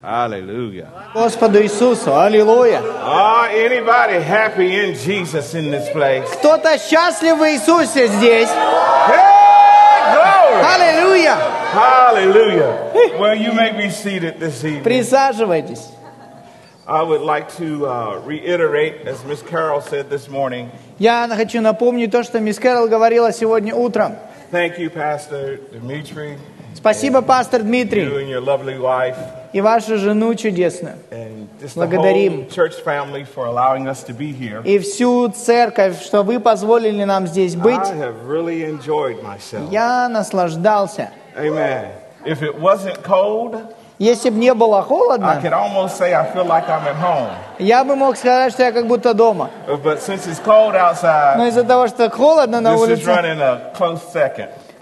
Hallelujah. Господу Иисусу. Аллилуйя. Are anybody happy in Jesus in this place? Кто-то счастлив в Иисусе здесь. Аллилуйя. Hallelujah. Well, you may be seated this evening. Присаживайтесь. I would like to uh, reiterate, as Miss Carol said this morning, Я хочу напомнить то, что мисс Кэрол говорила сегодня утром. thank you, Pastor Dimitri, Спасибо, пастор you Дмитрий, and your lovely wife, и вашу жену чудесную, the Благодарим. и всю церковь, что вы позволили нам здесь быть. Really. Я наслаждался. Amen. If it wasn't cold, Если бы не было холодно, could almost say I feel like I'm at home. я бы мог сказать, что я как будто дома. But since it's cold Но outside, из-за того, что холодно на улице,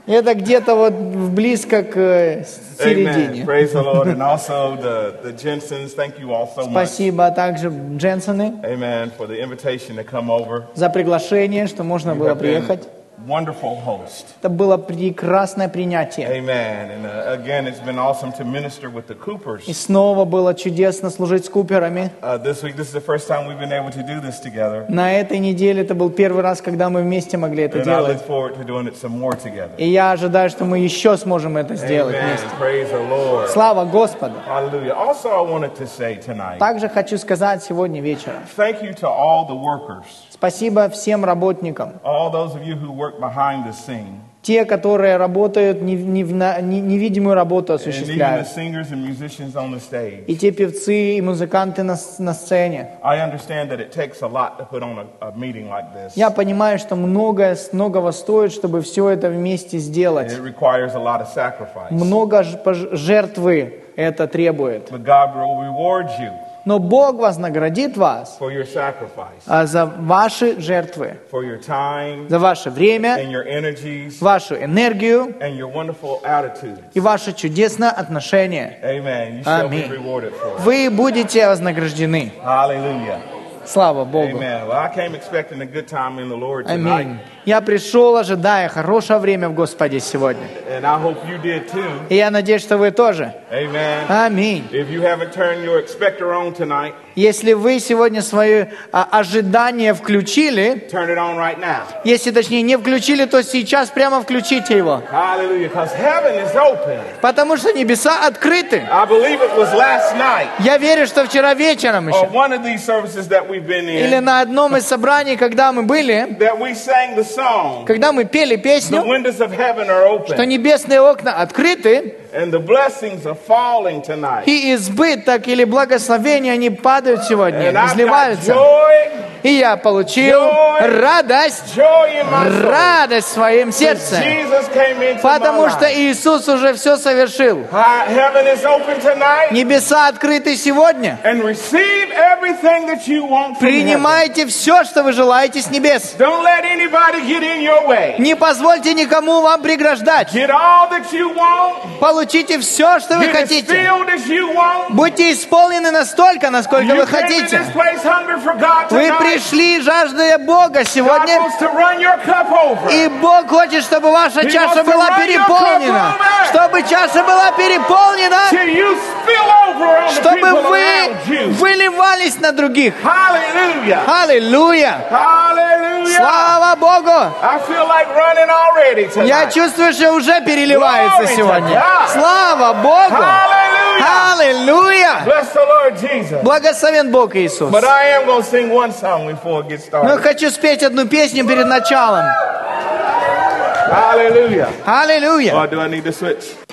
это где-то вот близко к э, середине. Praise the Lord. And also the, the Jensens, thank you all so much. Спасибо также Дженсоны Amen. For the invitation to come over. за приглашение, что можно было приехать. Wonderful host. Это было прекрасное принятие. Amen. And uh, again, it's been awesome to minister with the И Coopers. снова было чудесно служить с Куперами. Uh, this week, this is the first time we've been able to do this together. На этой неделе это был первый раз, когда мы вместе могли это And I делать. look forward to doing it some more together. И я ожидаю, что мы еще сможем это сделать Amen. вместе. Praise the Lord. Слава Господу! Hallelujah. Also, I wanted to say tonight, Также хочу сказать сегодня вечером. thank you to all the workers, Спасибо всем работникам. all those of you who work behind the scene, Те, которые работают, не- не в на- не- невидимую работу осуществляют. И те певцы и музыканты на, сцене. Like. Я понимаю, что многое, многого стоит, чтобы все это вместе сделать. Много жертвы это требует. But God will reward you Но Бог вознаградит вас а, за ваши жертвы, за ваше время, вашу энергию и ваше чудесное отношение. Аминь. Вы будете вознаграждены. Hallelujah. Слава Богу. Аминь. Я пришел, ожидая хорошее время в Господе сегодня. И я надеюсь, что вы тоже. Аминь. Если вы сегодня свои а, ожидания включили, если точнее не включили, то сейчас прямо включите его. Потому что небеса открыты. Я верю, что вчера вечером еще, или на одном из собраний, когда мы были, когда мы пели The песню, что небесные окна открыты, and the blessings are falling tonight. и избыток или благословения, они падают сегодня, изливаются. И я получил радость, радость в своем сердце. Потому что. Иисус уже все совершил. Небеса открыты сегодня. Принимайте все, что вы желаете с небес. Не позвольте никому вам преграждать. Get Получите все, что вы хотите. Будьте исполнены настолько, насколько вы хотите. Вы пришли, жаждая Бога сегодня, и Бог хочет, чтобы ваша чаша была переполнена. Чтобы чаша была переполнена, чтобы вы выливались на других. Hallelujah. Аллилуйя! Hallelujah. Слава Богу! Я чувствую, что уже переливается сегодня. Слава Богу! Аллилуйя! Благословен Бог Иисус. Но хочу спеть одну песню перед началом. Hallelujah. Аллилуйя! Or do I need to switch?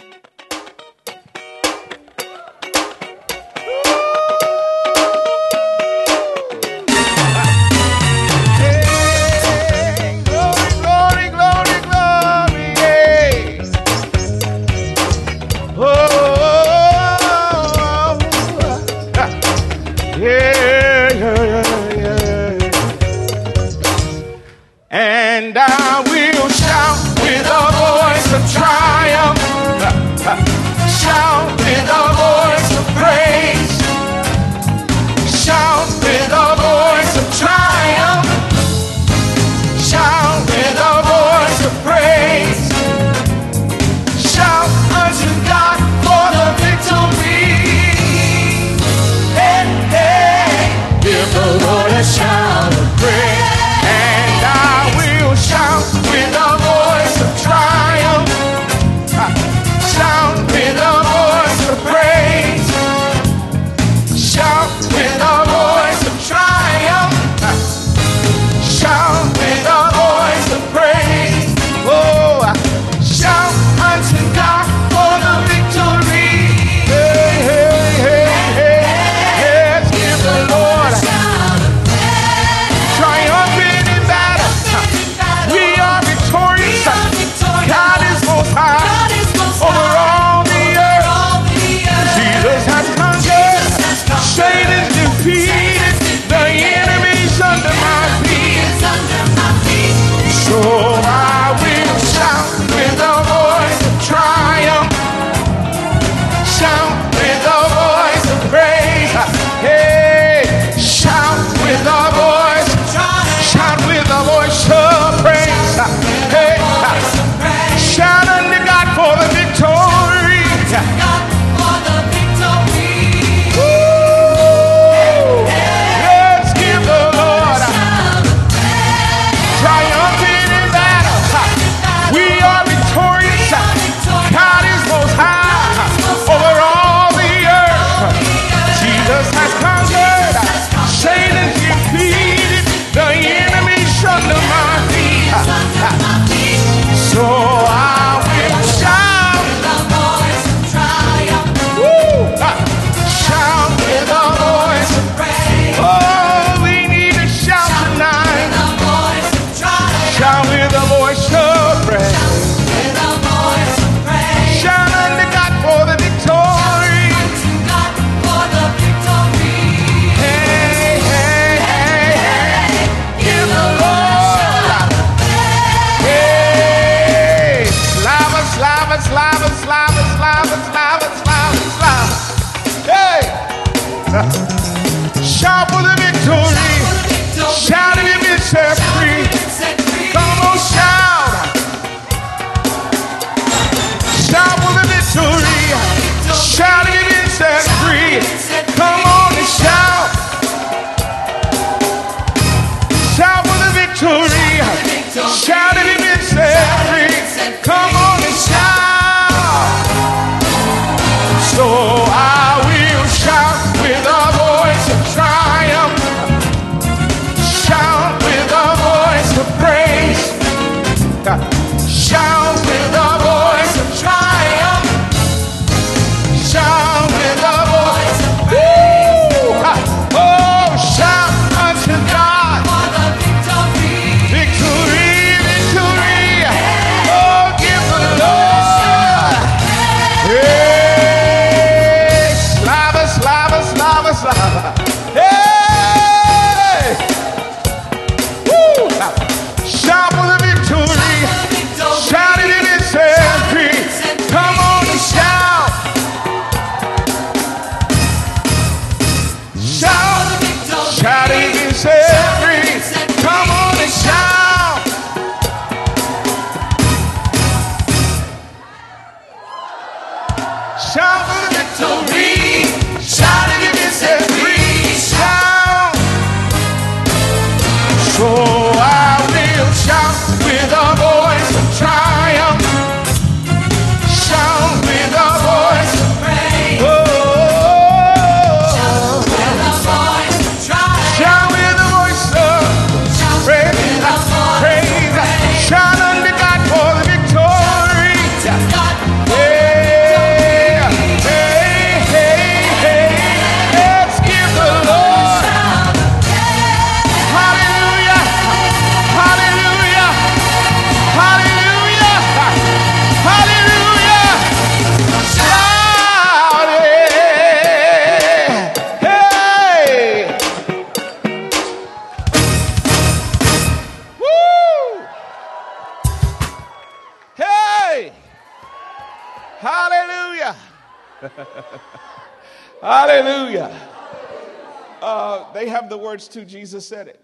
have the words too. Jesus said it.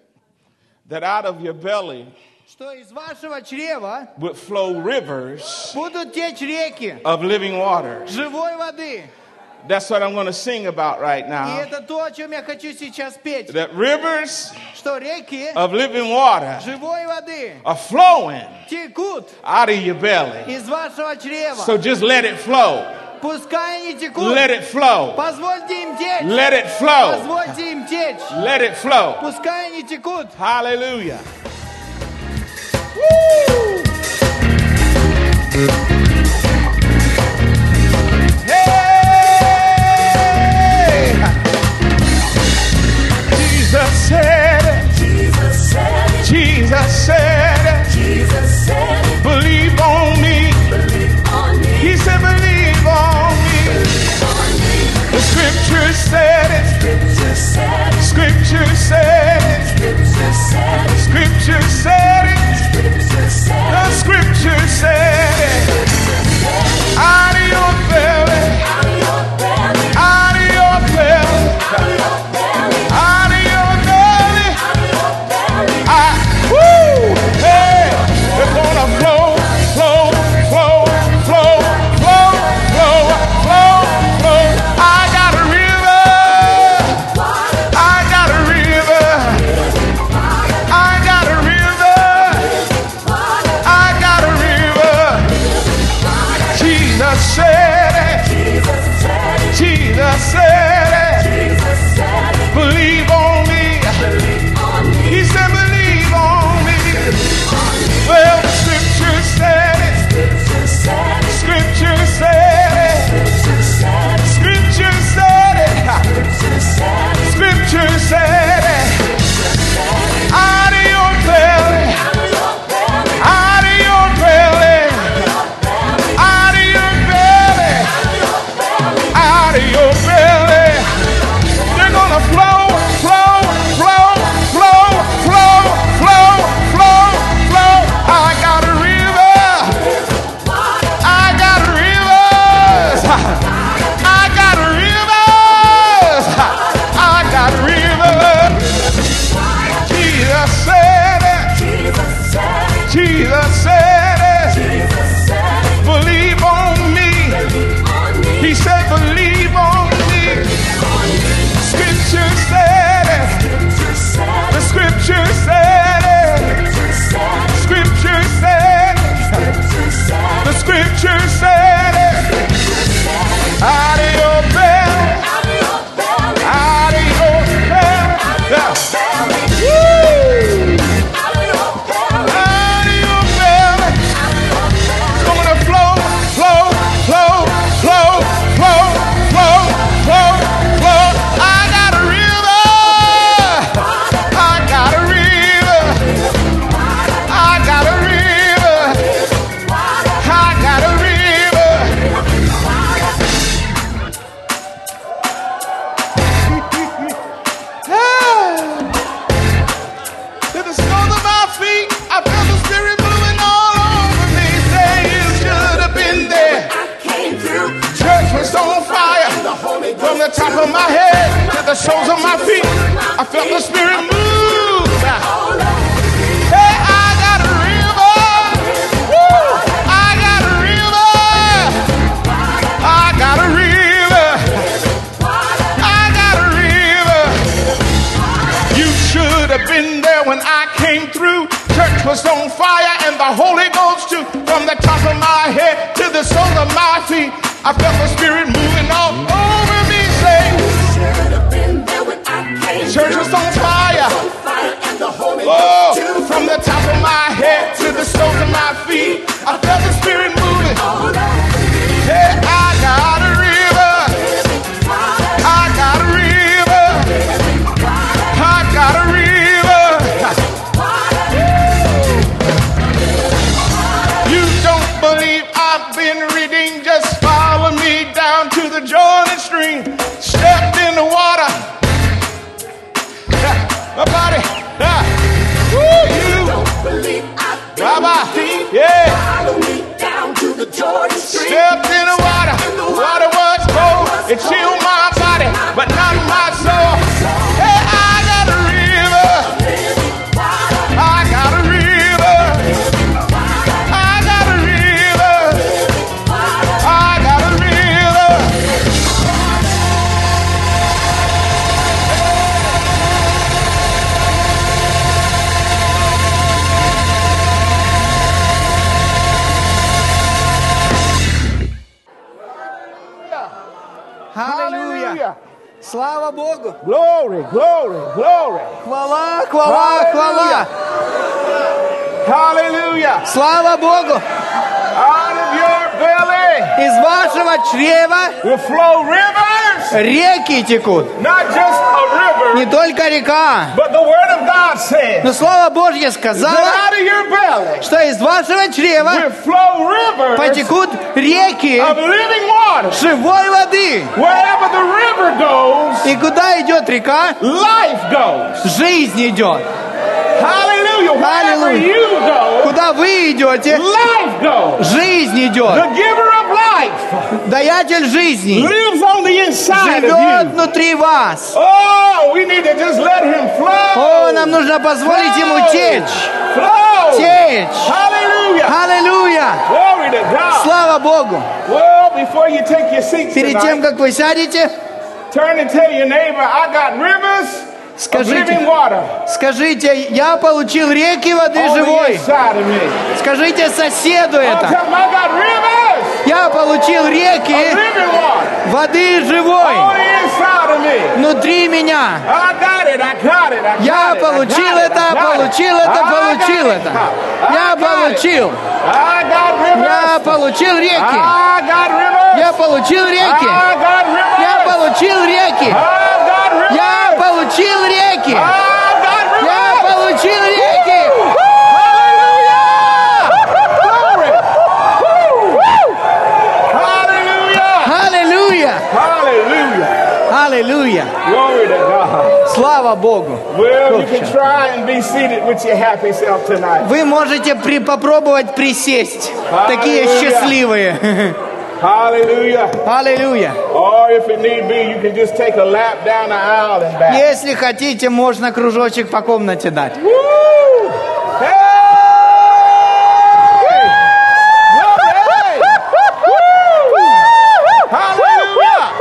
That out of your belly Что из вашего чрева would flow rivers будут течь реки of living waters. живой воды. That's what I'm going to sing about right И now. это то, о чем я хочу сейчас петь. That rivers Что реки of living water живой воды are flowing текут out of your belly. из вашего чрева. So just let it flow. Пускай они текут. Let it flow. Позвольте им течь. Let it flow. Позвольте им течь. Let it flow. Пускай они текут. Hallelujah. Woo! Hey! Jesus said, Jesus said, believe The scripture said it. Scripture said it. Scripture said it. The scripture Слава Богу! Glory, glory, glory. Хвала, хвала, хвала! Hallelujah. Слава Богу! Out of your belly Из вашего чрева will flow rivers. реки текут. Not just Не только река. Но Слово Божье сказало, что из вашего чрева потекут реки живой воды. И куда идет река? Жизнь идет. Go, Куда вы идете? Жизнь идет. Даятель жизни живет внутри вас. Oh. О, нам нужно позволить ему течь. Течь. Аллилуйя! Слава Богу! Перед тем, как вы сядете, скажите, скажите, я получил реки воды живой. Скажите соседу это. Я получил реки water воды живой внутри меня. Я получил это, it. получил это, I получил это. Я получил. Я получил реки. Я получил реки. Я получил реки. Я получил реки. I got rivers. Я получил реки. Glory. Hallelujah. Аллилуйя. Hallelujah. Аллилуйя. Glory to God. Слава Богу. Well, you can try and be seated with your happy self tonight. Вы можете при, попробовать присесть. Такие Аллилуйя. счастливые. Hallelujah. Аллилуйя. Or if it need be, you can just take a lap down the aisle and back. Если хотите, можно кружочек по комнате дать. Woo! Hey! Glory! Woo! Hallelujah!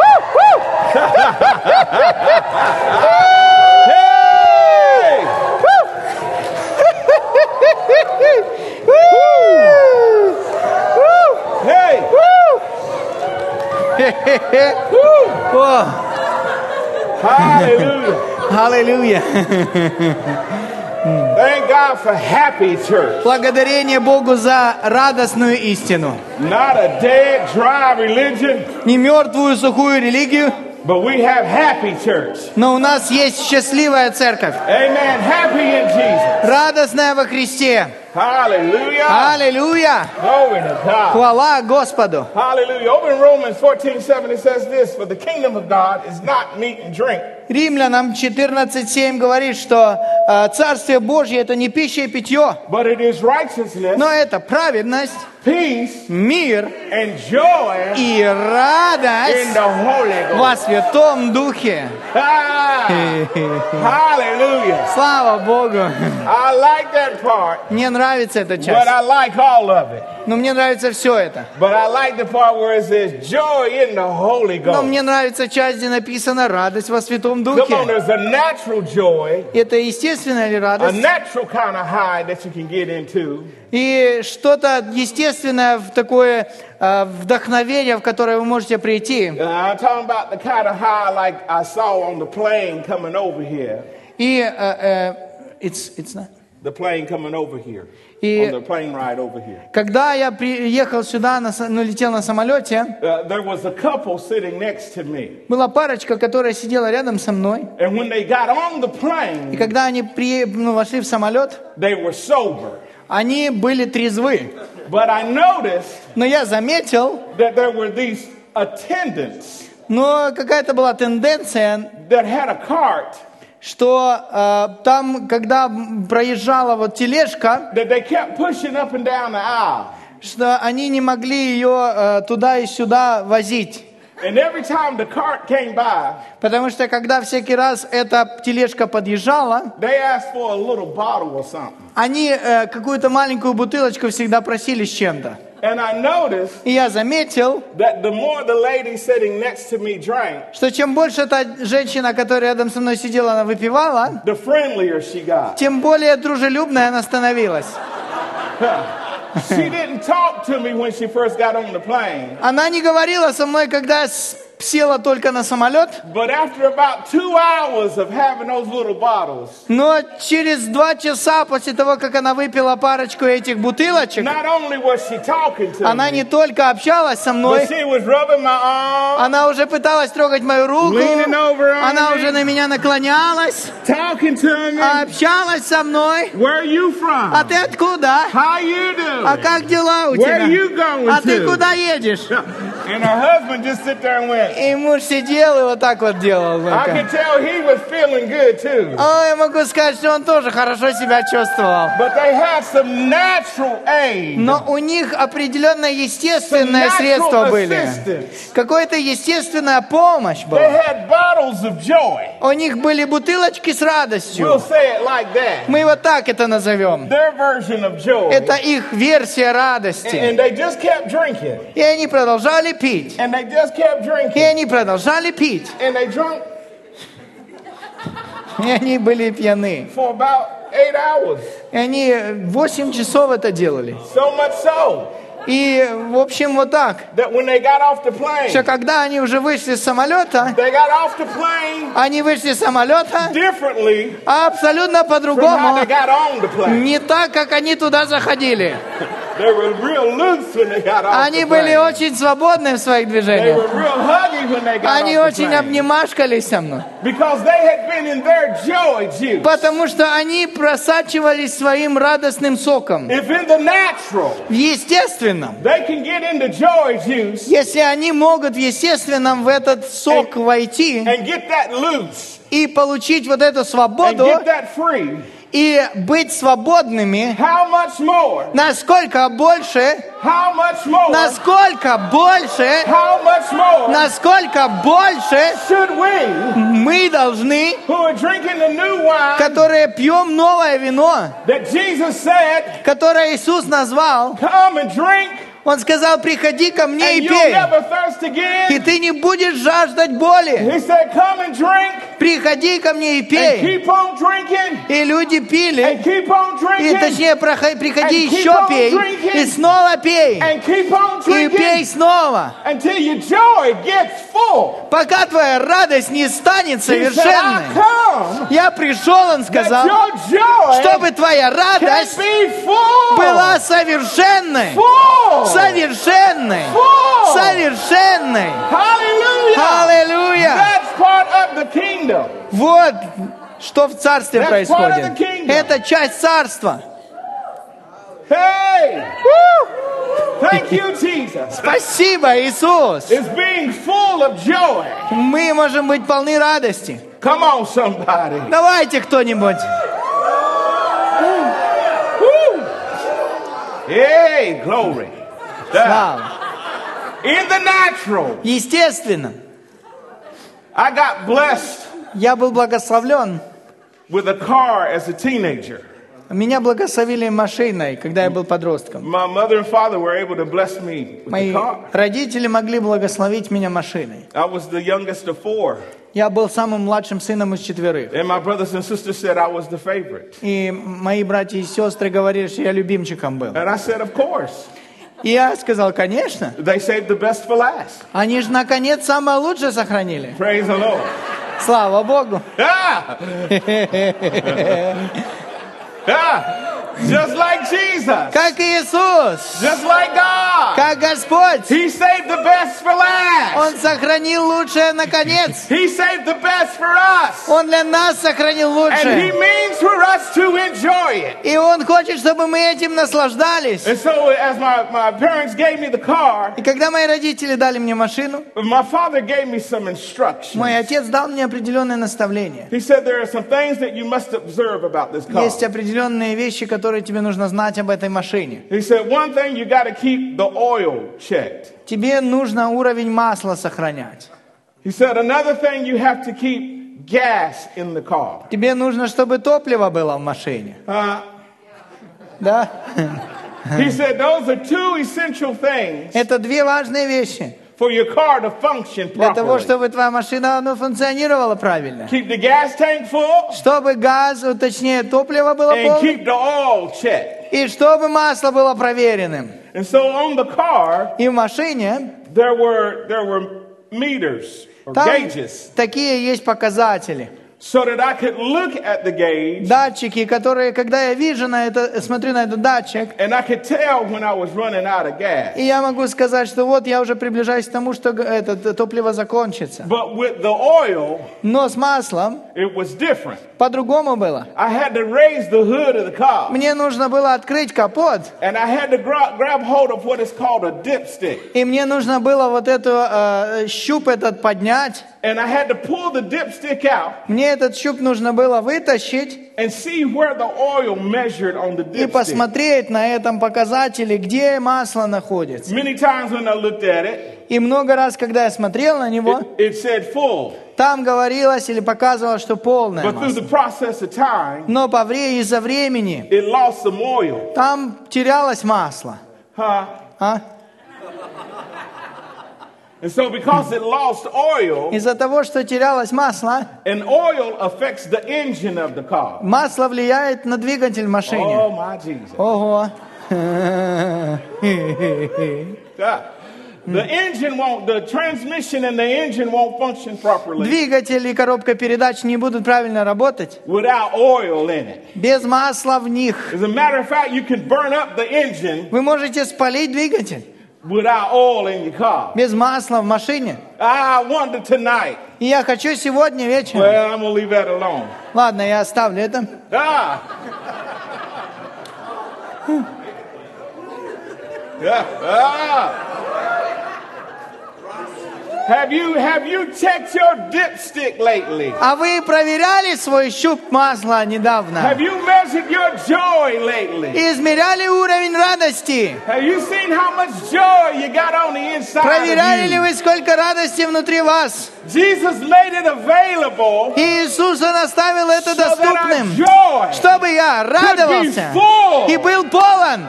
hey! Hey! О, Hallelujah! аллилуйя. Thank God for happy church. Благодарение Богу за радостную истину. Not a dead, dry religion, Не мертвую, сухую религию, but we have happy church. но у нас есть счастливая церковь. Amen. Happy in Jesus. Радостная во Христе. Аллилуйя! Хвала Господу! Hallelujah. Over in Romans 14 7, it says this For the kingdom of God is not meat and drink, Римлянам 14.7 говорит, что э, Царствие Божье это не пища и питье, но это праведность, peace, мир and joy и in радость the Holy во Ghost. Святом Духе. Ah, hallelujah. Слава Богу! I like that part, Мне нравится эта but часть, I like all of it. но мне нравится все это. But I like the part where it says joy in the Holy Но мне нравится часть, где написано радость во Святом Come on, Духе. there's a natural joy, Это естественная ли a радость? natural kind of high that you can get into. И что-то естественное в такое э, вдохновение, в которое вы можете прийти. Uh. И э, э, it's, it's not. The plane coming over here. И- On the plane ride over here. Когда я приехал сюда, на, ну, летел на самолете, Uh, there was a couple sitting next to me. была парочка, которая сидела рядом со мной. And when they got on the И plane, когда они при, ну, вошли в самолет, they were sober. Они были трезвы. But I noticed Но я заметил, that there were these attendants но какая-то была тенденция, that had a cart что э, там, когда проезжала вот тележка, that they kept pushing up and down the aisle. что они не могли ее э, туда и сюда возить. And every time the cart came by, Потому что когда всякий раз эта тележка подъезжала, they asked for a little bottle or something. они э, какую-то маленькую бутылочку всегда просили с чем-то. And I noticed И я заметил, that the more the lady sitting next to me drank, что чем больше эта женщина, которая рядом со мной сидела, она выпивала, the friendlier she got. тем более дружелюбной она становилась. She didn't talk to me when she first got on the plane, Она не говорила со мной, когда я с- села только на самолет, but after about two hours of having those little bottles, но через два часа после того, как она выпила парочку этих бутылочек, not only was she talking to она me, не только общалась со but мной, she was rubbing my arm, она уже пыталась трогать мою руку, leaning over on она me, уже на меня наклонялась, talking to me. общалась со мной. Where are you from? А ты откуда? How you doing? А как дела у Where тебя? you going А ты to? куда едешь? And her husband just sit there and went. И муж сидел и вот так вот делал. I could tell he was feeling good too. О, я могу сказать, что он тоже хорошо себя чувствовал. But they had some natural aid. Но у них определенное естественное средство были. Какая-то естественная помощь They была. had bottles of joy. У них были бутылочки с We'll радостью. say it like that. Мы вот так это назовем. Their version of joy. Это их версия радости. And they just kept drinking. И они продолжали пить. And they just kept И они продолжали пить. And they drunk И они были пьяны. И они 8 часов это делали. So И, в общем, вот так. plane, Что когда они уже вышли с самолета, plane они вышли с самолета абсолютно по-другому. Не так, как они туда заходили. Они были очень свободны в своих движениях. Они очень обнимашкались со мной. Потому что они просачивались своим радостным соком. If естественном. Если они могут в естественном в этот сок войти и получить вот эту свободу и быть свободными, насколько больше, насколько больше, насколько больше мы должны, которые пьем новое вино, которое Иисус назвал, Он сказал, приходи ко мне и пей, и ты не будешь жаждать боли. Приходи ко мне и пей. И люди пили, и точнее приходи еще пей, и снова пей, и пей снова. Пока твоя радость не станет совершенной. Я пришел, он сказал, чтобы твоя радость была совершенной. Совершенной. Совершенной. Аллилуйя. Вот что в царстве That's происходит. Это часть царства. Hey! Thank you, Jesus. Спасибо, Иисус! It's being full of joy. Мы можем быть полны радости. Come on, somebody. Давайте кто-нибудь. Hey, glory. Слава. In the natural, Естественно, I got blessed я был благословлен. with a car as a teenager. Меня благословили машиной, когда я был подростком. My mother and father were able to bless me with the Мои car. родители могли благословить меня машиной. I was the youngest of four, Я был самым младшим сыном из четверых. and my brothers and sisters said I was the favorite. И мои братья и сестры говорили, что я любимчиком был. Я сказал, конечно. They saved the best for last. Они же наконец самое лучшее сохранили. Praise the Lord. Слава Богу. Ah! ah! Just like Jesus. Как Иисус, Just like God. как Господь. He saved the best for last. Он сохранил лучшее наконец. He saved the best for us. Он для нас сохранил And He лучшее. means for us to enjoy it. И Он хочет, чтобы мы этим наслаждались. And so, as my, my parents gave me the car, И когда мои родители дали мне машину, my father gave me some instructions. мой отец дал мне определенные наставления. He said there are some things that you must observe about this car. Есть определенные вещи, которые тебе нужно знать об этой машине. He said one thing you got to keep the oil checked. Тебе нужно уровень масла сохранять. He said another thing you have to keep gas in the car. Тебе нужно, чтобы топливо было в машине. Uh, Да? he said those are two essential things Это две важные вещи. For your car to function Для того, properly. чтобы твоя машина ну, функционировала правильно. Keep the gas tank full Чтобы газ, точнее топливо было and полным. keep the oil checked. И чтобы масло было проверенным. And so on the car, И в машине there were there were meters or там gauges такие есть показатели. So that I could look at the gauge Датчики, которые, когда я вижу на это, смотрю на этот датчик, and I could tell when I was running out of gas. и я могу сказать, что вот я уже приближаюсь к тому, что это т- топливо закончится. But with the oil, Но с маслом it was different. по-другому было. I had to raise the hood of the car Мне нужно было открыть капот, and I had to gra- grab hold of what is called a dipstick. и мне нужно было вот эту э, щуп этот поднять. And I had to pull the dipstick out Мне этот щуп нужно было вытащить and see where the oil measured on the и dipstick. посмотреть на этом показателе, где масло находится. Many times when I looked at it, И много раз, когда я смотрел на него, it, it said full. там говорилось или показывалось, что полное But through масло. the process of time, Но по вре из-за времени it lost some oil. там терялось масло. Huh? А? And so because it lost oil, Из-за того, что терялось масло, and oil affects the engine of the car. масло влияет на двигатель. Oh Jesus. Ого. The engine won't, the transmission and the engine won't function properly Двигатель и коробка передач не будут правильно работать without oil in it. без масла в них. As a matter of fact, you can burn up the engine Вы можете спалить двигатель without oil in your car. без масла в машине. I wonder tonight. И я хочу сегодня вечером... Well, I'm gonna leave that alone. Ладно, я оставлю это. Ah. Yeah. Ah. Have you have you checked your dipstick lately? А вы проверяли свой щуп масла недавно? Have you measured your joy lately? Измеряли уровень радости? Have you seen how much joy you got on the inside Проверяли of ли вы, сколько радости внутри вас? Jesus made it available Иисус, Он оставил это so доступным, чтобы я радовался full. и был полон,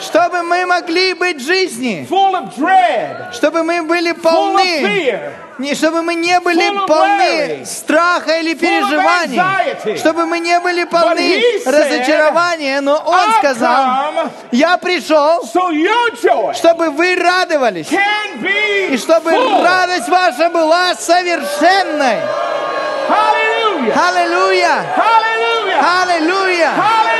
чтобы мы могли быть в жизни, dread, чтобы мы были полны, не, чтобы мы не были полны страха или переживаний, чтобы мы не были полны разочарования, но Он сказал, я пришел, чтобы вы радовались, и чтобы радость ваша была совершенной. Аллилуйя! Hallelujah. Аллилуйя!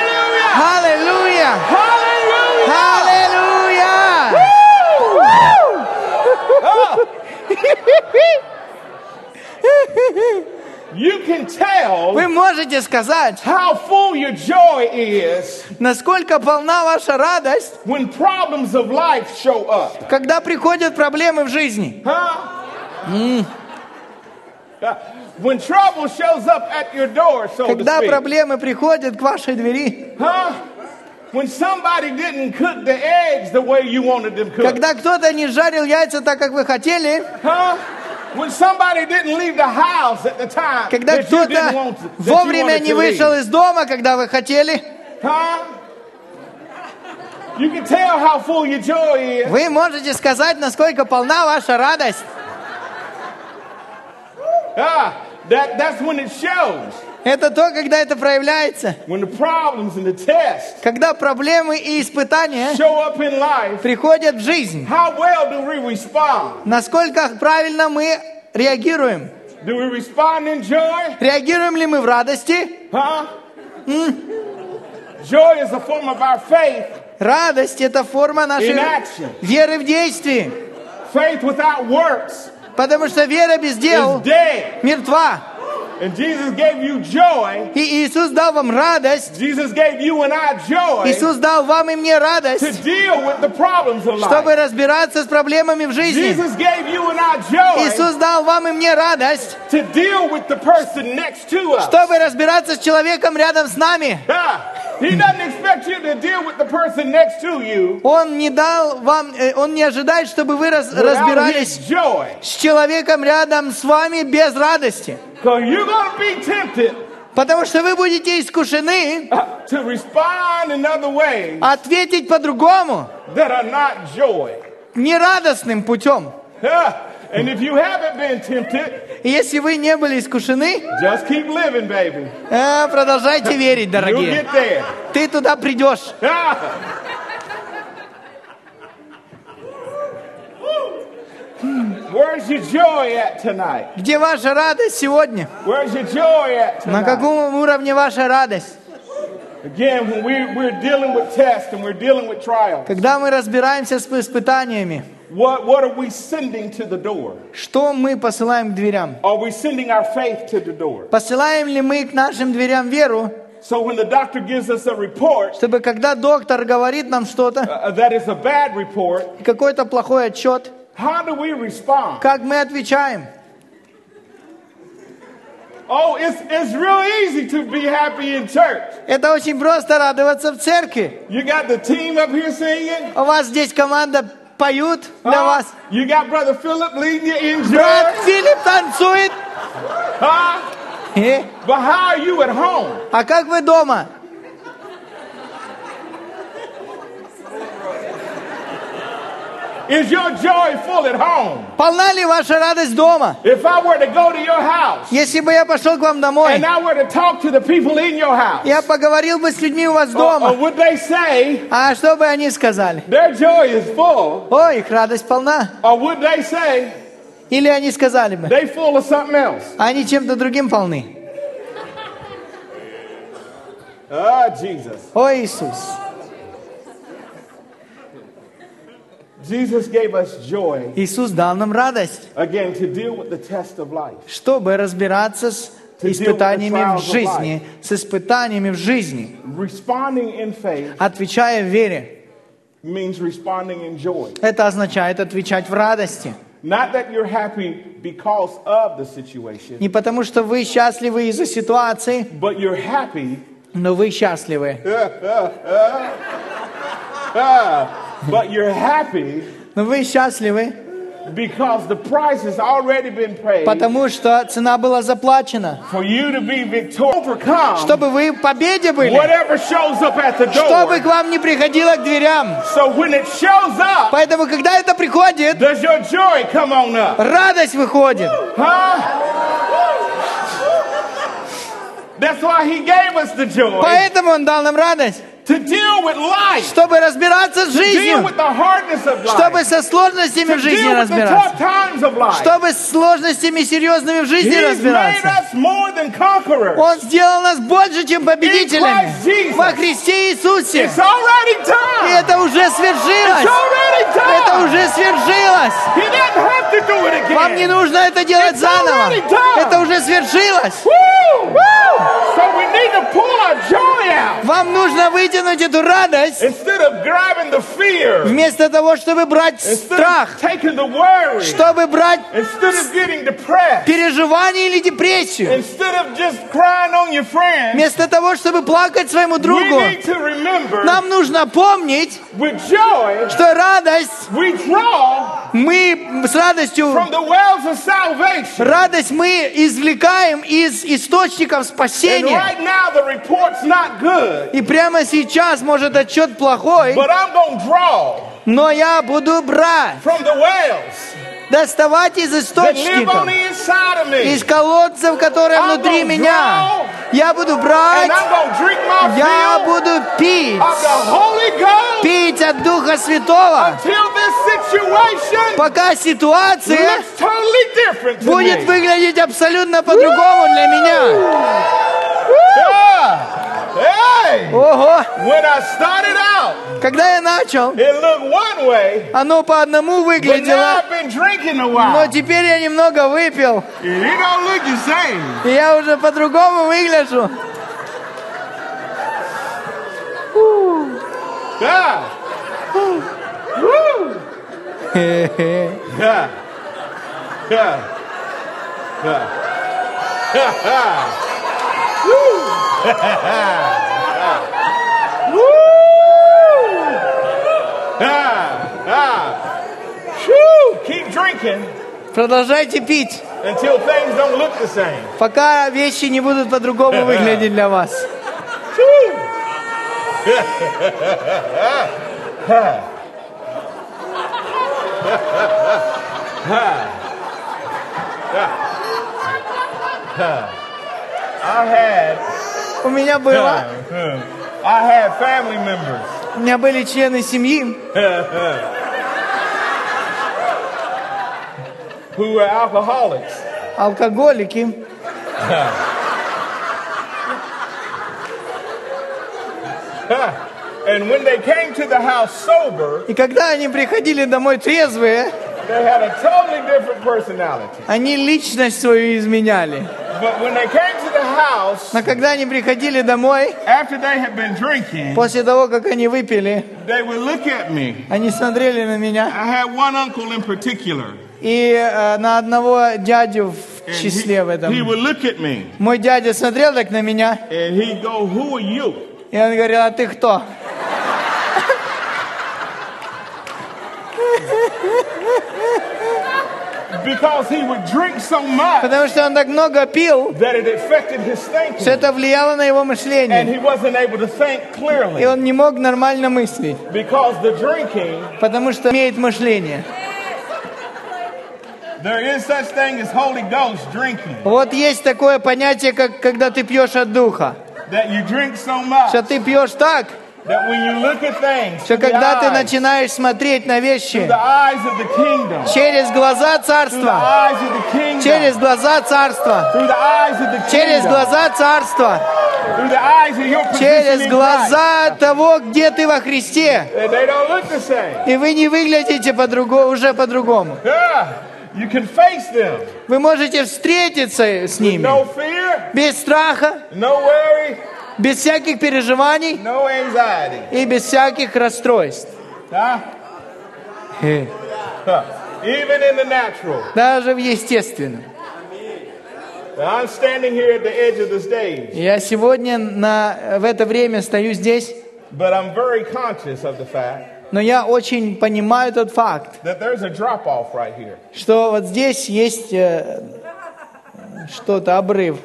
You can tell Вы можете сказать, how full your joy is насколько полна ваша радость, when problems of life show up. когда приходят проблемы в жизни. Huh? When trouble shows up at your door, so to Когда проблемы приходят к вашей двери. Huh? Когда кто-то не жарил яйца так, как вы хотели. Когда кто-то вовремя не вышел из дома, когда вы хотели. Вы можете сказать, насколько полна ваша радость. That, that's when it shows. Это то, когда это проявляется. When the problems and the tests Когда проблемы и испытания show up in life, приходят в жизнь. how well do we respond? Насколько правильно мы реагируем? Do we respond in joy? Реагируем ли мы в радости? Huh? Joy is a form of our faith Радость – это форма нашей веры в действии. Faith without works Потому что вера без дел мертва. And Jesus gave you joy. И Иисус дал вам радость. Jesus gave you and I joy Иисус дал вам и мне to радость, deal with the problems of чтобы life. разбираться с проблемами в жизни. Jesus gave you and I joy Иисус дал вам и мне радость, to deal with the person next to us. чтобы разбираться с человеком рядом с нами. Ah, Он не дал вам, э, он не ожидает, чтобы вы раз- разбирались с человеком рядом с вами без радости. Потому что вы будете искушены uh, ответить по-другому, joy. нерадостным путем. And if you haven't been tempted, если вы не были искушены, just keep living, baby. э, продолжайте верить, You'll дорогие. get there. Ты туда придешь. Where's your joy at tonight? Где ваша радость сегодня? Where's your joy at На tonight? каком уровне ваша радость? Когда мы разбираемся с испытаниями, what, what are we sending to the door? что мы посылаем к дверям? Are we sending our faith to the door? Посылаем ли мы к нашим дверям веру, So when the doctor gives us a report чтобы когда доктор говорит нам что-то, uh, that is a bad report, какой-то плохой отчет, how do we respond? как мы отвечаем? Oh, it's, it's real easy to be happy in church. Это очень просто радоваться в церкви. You got the team up here singing. У вас здесь команда поют для Huh? вас. You got Brother Philip leading you in Брат joy. Филипп танцует. Huh? Э, But how are you at home? А как вы дома? Is your joy full at home? Полна ли ваша радость дома? If I were to go to your house Если бы я пошел к вам домой, and I were to talk to the people in your house, я поговорил бы с людьми у вас or, or дома, would they say а что бы они сказали? their joy is full, Ой, их радость полна. or would they say Или они сказали бы, they full of something else? они чем-то другим полны. Ah, Jesus. Ой, Иисус. Jesus gave us joy Иисус дал нам радость, чтобы разбираться с испытаниями в жизни, с испытаниями в жизни, отвечая в вере. Это означает отвечать в радости. Не потому, что вы счастливы из-за ситуации, но вы счастливы. but you're happy Но вы счастливы, because the price has already been paid потому что цена была заплачена. for you to be victorious, overcome Чтобы вы в победе были. whatever shows up at the Чтобы к door. вам не приходило к дверям. So when it shows up, Поэтому, когда это приходит, does your joy come on up? радость выходит. Huh? That's why he gave us the joy Поэтому Он дал нам радость. To deal with life, чтобы разбираться с deal жизнью, with the hardness of чтобы со сложностями в жизни deal with the разбираться, tough times of life. чтобы с сложностями серьезными в жизни He's made разбираться. us more than conquerors. Он сделал нас больше, чем победителями In Christ Jesus. во Христе Иисусе. It's already И это уже It's свершилось. Это уже свершилось. Вам не нужно это делать It's заново. already done. Это уже свершилось. Вам нужно вытянуть эту радость вместо того, чтобы брать страх, чтобы брать переживание или депрессию. Вместо того, чтобы плакать своему другу, нам нужно помнить, что радость мы с радостью, радость мы извлекаем из источников спасения. The report's not good, И прямо сейчас, может, отчет плохой, but I'm to draw но я буду брать, from the wells доставать из источников, me. из колодцев, которые внутри gonna меня. Я буду брать, я буду пить, пить от Духа Святого, пока ситуация будет выглядеть абсолютно по-другому для меня. Yeah. Hey, Ого! when I started out, Когда я начал, it looked one way, оно по одному but now выглядело, I've been drinking a но while. теперь я немного выпил, It don't look the same. и я уже по-другому выгляжу. Yeah. Woo. Yeah. Yeah. Yeah. Woo. Продолжайте пить, пока вещи не будут по-другому выглядеть для вас. I had У меня было, I had family members у меня были члены семьи, who were alcoholics. алкоголики, And when they came to the house sober, и когда они приходили домой трезвые, they had a totally different personality. они личность свою изменяли. But when they came Но когда они приходили домой, after they had been drinking, после того, как они выпили, they would look at me. они смотрели на меня. I had one uncle in particular. И э, на одного дядю в And he, числе в этом. he would look at me Мой дядя смотрел так на меня, go, Who are you? и он говорил, а ты кто? Because he would drink so much Потому что он так много пил, что это влияло на его And мышление. he wasn't able to think И он не мог нормально мыслить, because the drinking, потому что имеет мышление. there is such thing as Holy Ghost drinking. Вот есть такое понятие, как когда ты пьешь от духа. That you drink so much Что ты пьешь так, что когда ты начинаешь смотреть на вещи через глаза царства, через глаза царства, через глаза царства, через глаза того, где ты во Христе. И вы не выглядите по-другому, уже по-другому. Вы можете встретиться с ними без страха, без всяких переживаний no anxiety. и без всяких расстройств. Huh? Э. Even in the natural. Даже в естественном. I'm standing here at the edge of the stage, Я сегодня на, в это время стою здесь, but I'm very conscious of the fact но я очень понимаю тот факт, right что вот здесь есть э, что-то, обрыв.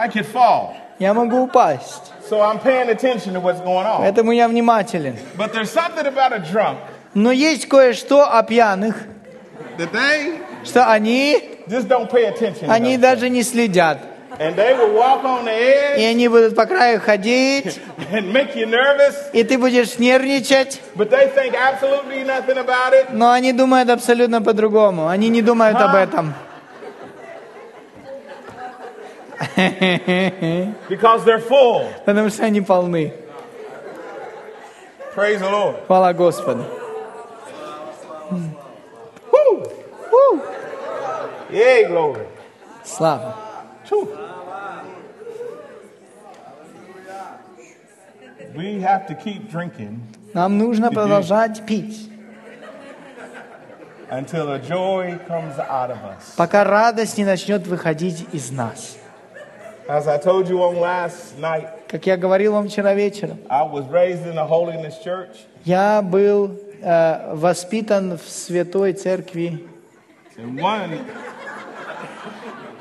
I could fall. Я могу упасть. So I'm paying attention to what's going on. Поэтому я внимателен. But there's something about a drunk Но есть кое-что о пьяных, that they что они, just don't pay attention. они даже не следят and they will walk on the и edge они будут по краю ходить, and make you nervous, и ты будешь нервничать, but they think absolutely nothing about it. но они думают абсолютно по-другому. Они не думают об этом. Because they're full. Потому что они полны. Praise the Lord. Хвала Господу. Yay, glory. Слава. We have to keep drinking Нам нужно продолжать пить, until the joy comes out of us. пока радость не начнет выходить из нас. Как я говорил вам вчера вечером, I was raised in a holiness church, я был э, воспитан в святой церкви, and one,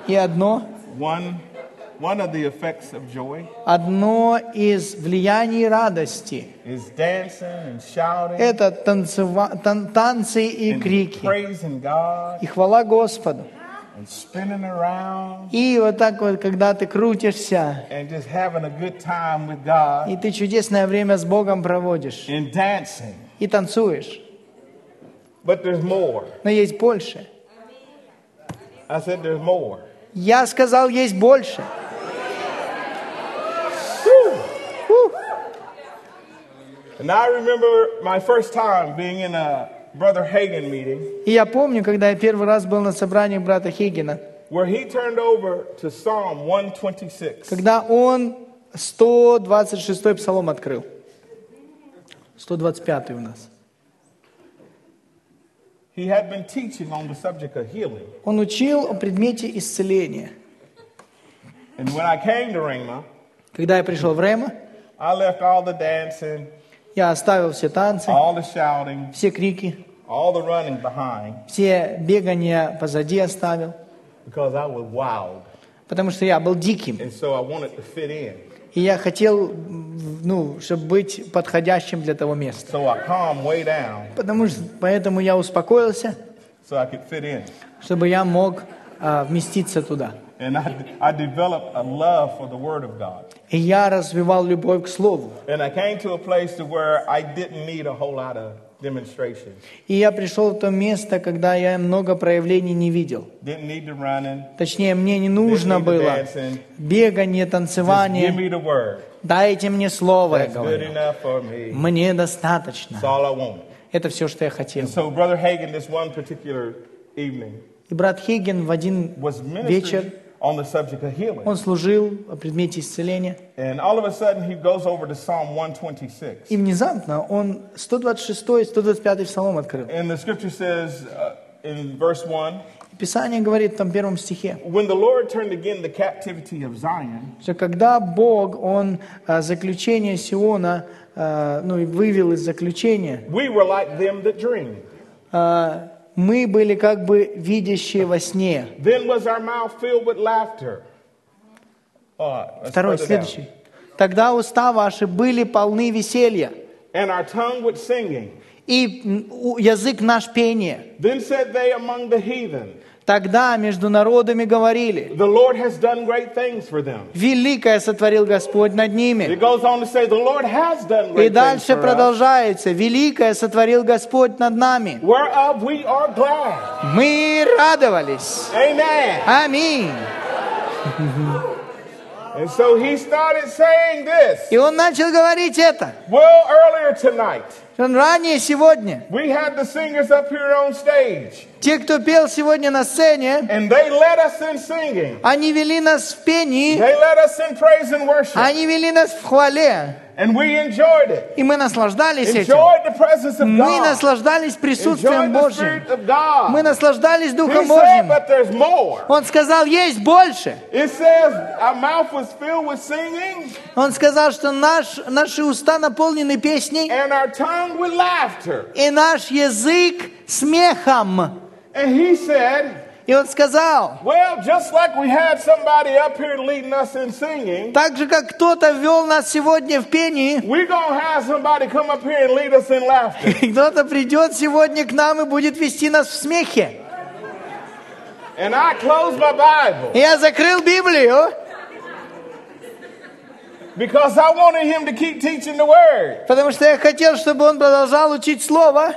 и одно, one, one of the effects of joy одно из влияний радости is dancing and shouting – это танцева- тан- танцы и and крики, praising God. и хвала Господу. And spinning around И вот так вот, когда ты крутишься, God и ты чудесное время с Богом проводишь, и танцуешь. But there's more. Но есть больше. I said there's more. Я сказал, есть больше. And I remember my first time being in a И я помню, когда я первый раз был на собрании брата Хиггина, where he turned over to Psalm 126. когда он 126-й псалом открыл. 125 у нас. He had been teaching on the subject of healing. Он учил о предмете исцеления. And when I came to Rhema, Когда я пришел в Рема, I left all the dancing, я оставил все танцы, all the shouting, все крики, all the running behind все бегания позади оставил, because I was wild. потому что я был диким. And so I wanted to fit in. И я хотел, ну, чтобы быть подходящим для того места. So I calmed way down Потому что, поэтому я успокоился, so I could fit in. чтобы я мог а, вместиться туда. And I, I developed a love for the Word of God. И я развивал любовь к Слову. And I came to a place to where I didn't need a whole lot of demonstration. И я пришел в то место, когда я много проявлений не видел. Didn't need the running. Точнее, мне не нужно было dancing. бегание, Just give танцевание. me the Word. Дайте мне слово, я That's good говорю. enough for me. Мне That's достаточно. all I want. Это все, что я хотел. And so Brother Hagen, this one particular evening, И брат Хиггин в один вечер, on the subject of healing. он служил о предмете исцеления. And all of a sudden, he goes over to Psalm 126. И внезапно он 126 125 псалом открыл. And the scripture says uh, in verse 1 Писание говорит в том первом стихе, что когда Бог, Он а, заключение Сиона, а, ну и вывел из заключения, we were like them that dream. Мы были как бы видящие во сне. Let's Второй, следующий. Тогда уста ваши были полны веселья, And our tongue with singing. и язык наш пение. Тогда между народами говорили, The Lord has done great things for them. великое сотворил Господь над ними. It goes on to say, The Lord has done И great дальше продолжается, великое сотворил Господь над нами. whereof we are glad. Мы радовались. Amen. Аминь. And so he started saying this. И он начал говорить это. Well, earlier tonight, Он ранее сегодня, we had the singers up here on stage, те, кто пел сегодня на сцене, and they led us in singing. они вели нас в пении, They led us in praise and worship, они вели нас в хвале. And we enjoyed it. И мы наслаждались этим. Enjoyed the presence of Мы наслаждались присутствием Божьим. Мы наслаждались Духом Божьим. Он сказал, есть больше. It says our mouth was filled with singing Он сказал, что наш, наши уста наполнены песней, и наш язык смехом. And he said, И он сказал, well, just like we had somebody up here leading us in singing, так же, как кто-то вел нас сегодня в пении, we're going to have somebody come up here and lead us in laughter. кто-то придет сегодня к нам и будет вести нас в смехе. And I closed my Bible И Я закрыл Библию, Because I wanted him to keep teaching the word. Потому что я хотел, чтобы он продолжал учить Слово,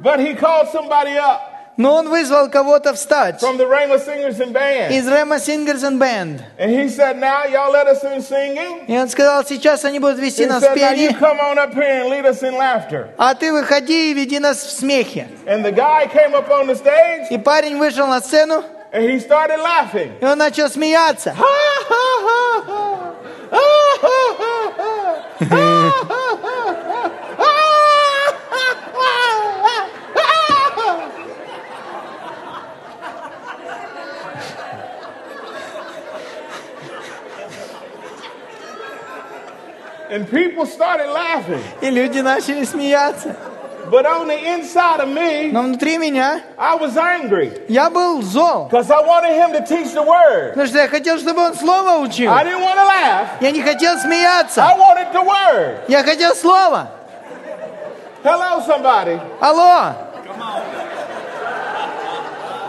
But he called somebody up но он вызвал кого-то встать from the Rhema Singers and Band. из Rema Singers and Band. And he said, Now y'all let us in singing. И он сказал, сейчас они будут вести He нас said, в Now you пении, come on up here and lead us in laughter. а ты выходи и веди нас в смехе. And the guy came up on the stage И парень вышел на сцену, and he started laughing. и он начал смеяться. And people started laughing. И люди начали смеяться. But on the inside of me, Но внутри меня I was angry я был зол. I wanted him to teach the word. Потому что я хотел, чтобы он слово учил. I didn't want to laugh. Я не хотел смеяться. I wanted the word. Я хотел слово. Hello, somebody. Алло.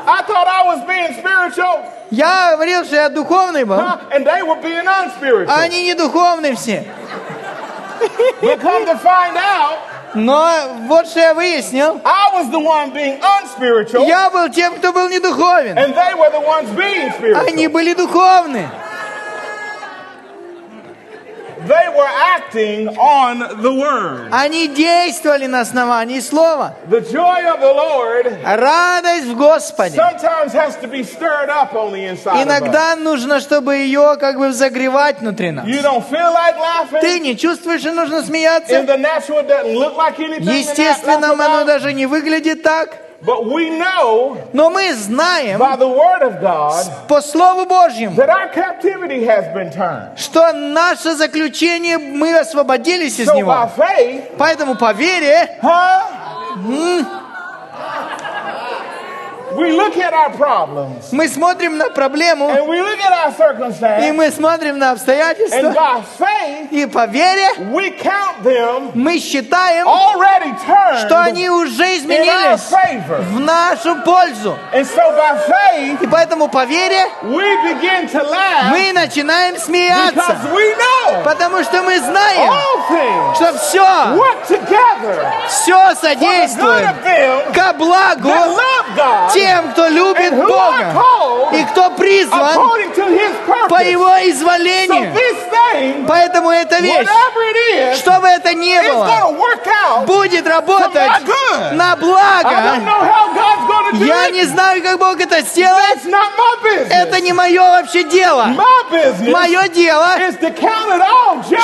I thought I was being spiritual, Я говорил, что я духовный был, huh? and they were being а unspiritual. они не духовные все. But come to find out, Но вот что я выяснил. I was the one being unspiritual, Я был тем, кто был не духовен. and they were the ones being Они spiritual. были духовны. They were acting on the word. Они действовали на основании слова. The joy of the Lord Радость в Господе. sometimes has to be stirred up on the inside. Of us. Иногда нужно, чтобы ее как бы загревать внутри нас. You don't feel like laughing. Ты не чувствуешь, что нужно In смеяться? the natural, it doesn't look like anything. Естественно, оно даже не выглядит так. But we know Но мы знаем by the word of God по Слову Божьему, that our captivity has been turned. что наше заключение, мы освободились из So by него. faith, Поэтому по вере huh? Мы смотрим на проблему, and we look at our и мы смотрим на and обстоятельства, by faith, и по вере we count them мы считаем, что они уже изменились в нашу пользу. And so by faith, И поэтому по вере we begin to laugh мы начинаем смеяться, because we know потому что мы знаем, all things что все, work together все содействует ко благу God тем, кто любит Бога и кто призван по. Его изволению. Поэтому эта вещь, что бы это ни было, будет работать на благо. Я не знаю, как Бог это сделает. Это не мое вообще дело. Мое дело,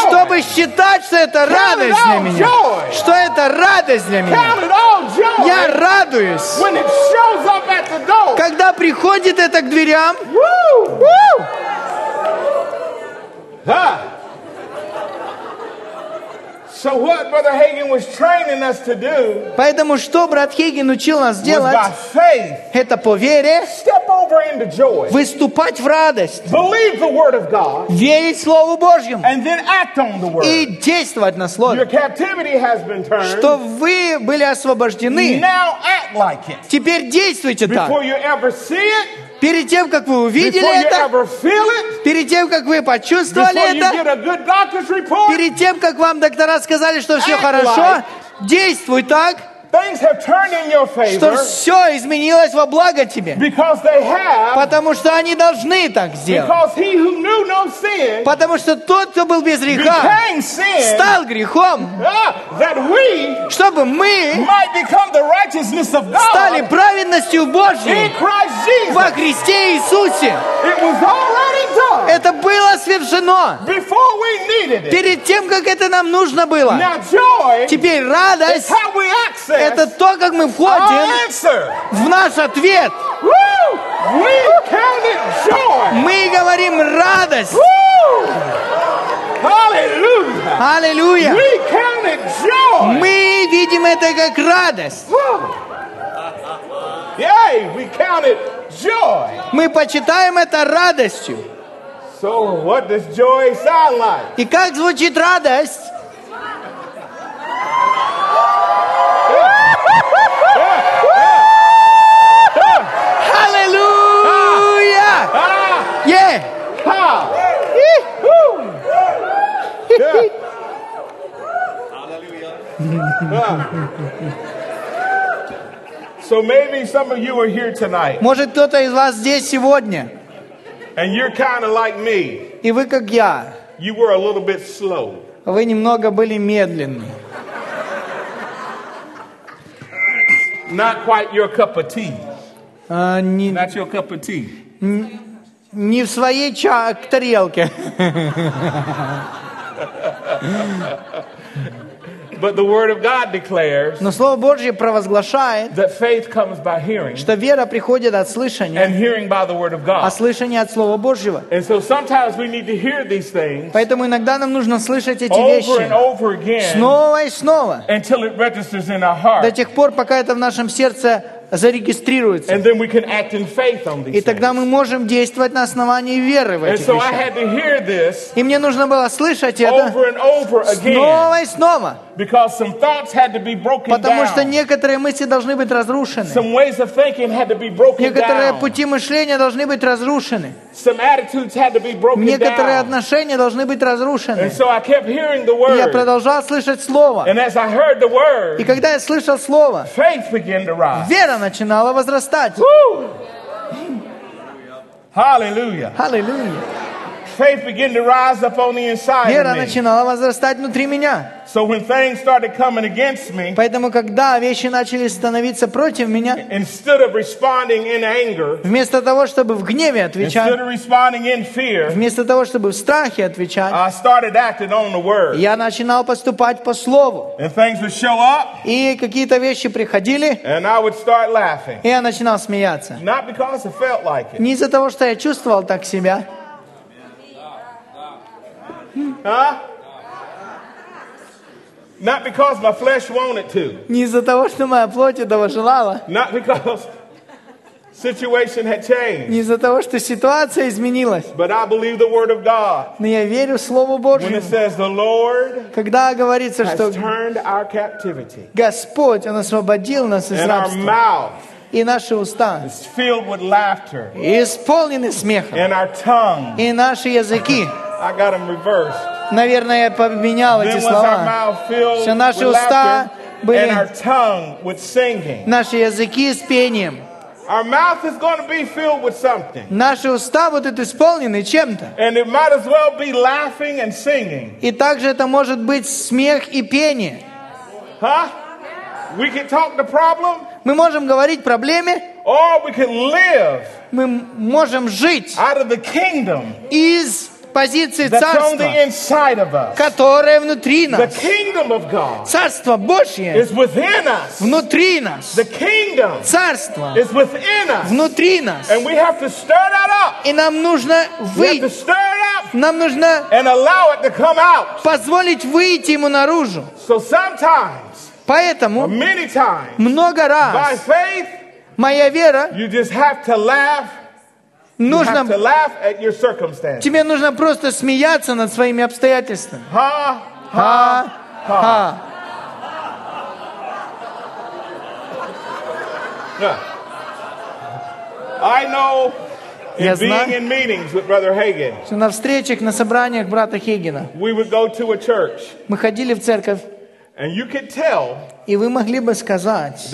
чтобы считать, что это радость для меня. Что это радость для меня. Я радуюсь, когда приходит это к дверям. Woo! Huh. So what Brother Hagen was training us to do Поэтому что брат Хейген учил нас делать, это по вере step over into joy, выступать в радость, believe the word of God, верить Слову Божьему and then act on the word. и действовать на Your Слове. captivity has been turned. Что вы были освобождены. Now act like it. Теперь действуйте так. Перед тем, как вы увидели это, it, перед тем, как вы почувствовали это, report, перед тем, как вам доктора сказали, что все хорошо, like- действуй так, что все изменилось во благо тебе. Потому что они должны так сделать. Потому что тот, кто был без греха, стал грехом, we чтобы мы стали праведностью Божьей во. Христе Иисусе. Это было совершено перед тем, как это нам нужно было. Теперь радость Это то, как мы входим в наш ответ. Мы говорим радость. Аллилуйя. Мы видим это как радость. Мы почитаем это радостью. И как звучит радость? Yeah. Ha! Yeah. yeah. so maybe some of you are here tonight. Может кто-то из вас здесь сегодня. And you're kind of like me. И вы как я. You were a little bit slow. Вы немного были медленны. Not quite your cup of tea. Uh, не... Not your cup of tea. Не в своей ча- тарелке. But the Word of God declares Но Слово Божье провозглашает, that faith comes by hearing, что вера приходит от слышания, and hearing by the Word of а God. слышание от Слова Божьего. And so sometimes we need to hear these things Поэтому иногда нам нужно слышать эти over and вещи over again снова и снова, until it registers in our до heart. тех пор, пока это в нашем сердце зарегистрируется. И тогда мы можем действовать на основании веры в hear this И мне нужно было слышать это снова и снова, because some thoughts had to be broken потому что некоторые мысли должны быть разрушены. Some ways of thinking had to be broken Некоторые down. пути мышления должны быть разрушены. Some attitudes had to be broken Некоторые down. отношения должны быть разрушены. And so I kept hearing the И я word. продолжал слышать Слово. And as I heard the И word, когда я слышал Слово, faith began to rise. вера начинала возрастать. Woo! Hallelujah. Faith began to rise up on the inside Вера начинала возрастать внутри меня. So when things started coming against me, Поэтому, когда вещи начали становиться против меня, instead of responding in anger, вместо того, чтобы в гневе instead отвечать, of responding in fear, вместо того, чтобы в страхе отвечать, I started acting on the word. я начинал поступать по Слову. And things would show up, И какие-то вещи приходили, and I would start laughing. и я начинал смеяться. Not because I felt like it. Не из-за того, что я чувствовал так себя, Huh? Not because my flesh wanted to. не из-за того, что моя плоть этого желала, Not because situation had changed. не из-за того, что ситуация изменилась. But I believe the word of God. Но я верю Слову When Божьему. it says the Lord Когда говорится, has что turned our captivity Господь, Он освободил нас из and our рабства, mouth и наши уста is filled with laughter исполнены смехом, and our tongue, и наши языки, I got them reversed. наверное, я поменял эти слова, Все наши уста были- наши языки с пением. Our mouth is going to be filled with something. Наши уста будут исполнены чем-то. And it might as well be laughing and singing. И также это может быть смех и пение. Huh? We can talk the problem Мы можем говорить проблеме, or we can live мы можем жить out of the kingdom из позиции царства, которое внутри нас. Царство Божье внутри нас. Царство внутри нас. И нам нужно выйти, нам нужно позволить выйти ему наружу. Поэтому many times, много раз моя вера нужно, тебе нужно просто смеяться над своими обстоятельствами. Ha, Ха-ха. Yeah. I know Я знаю. Что на встречах, на собраниях брата Хейгена мы ходили в церковь, и вы могли бы сказать,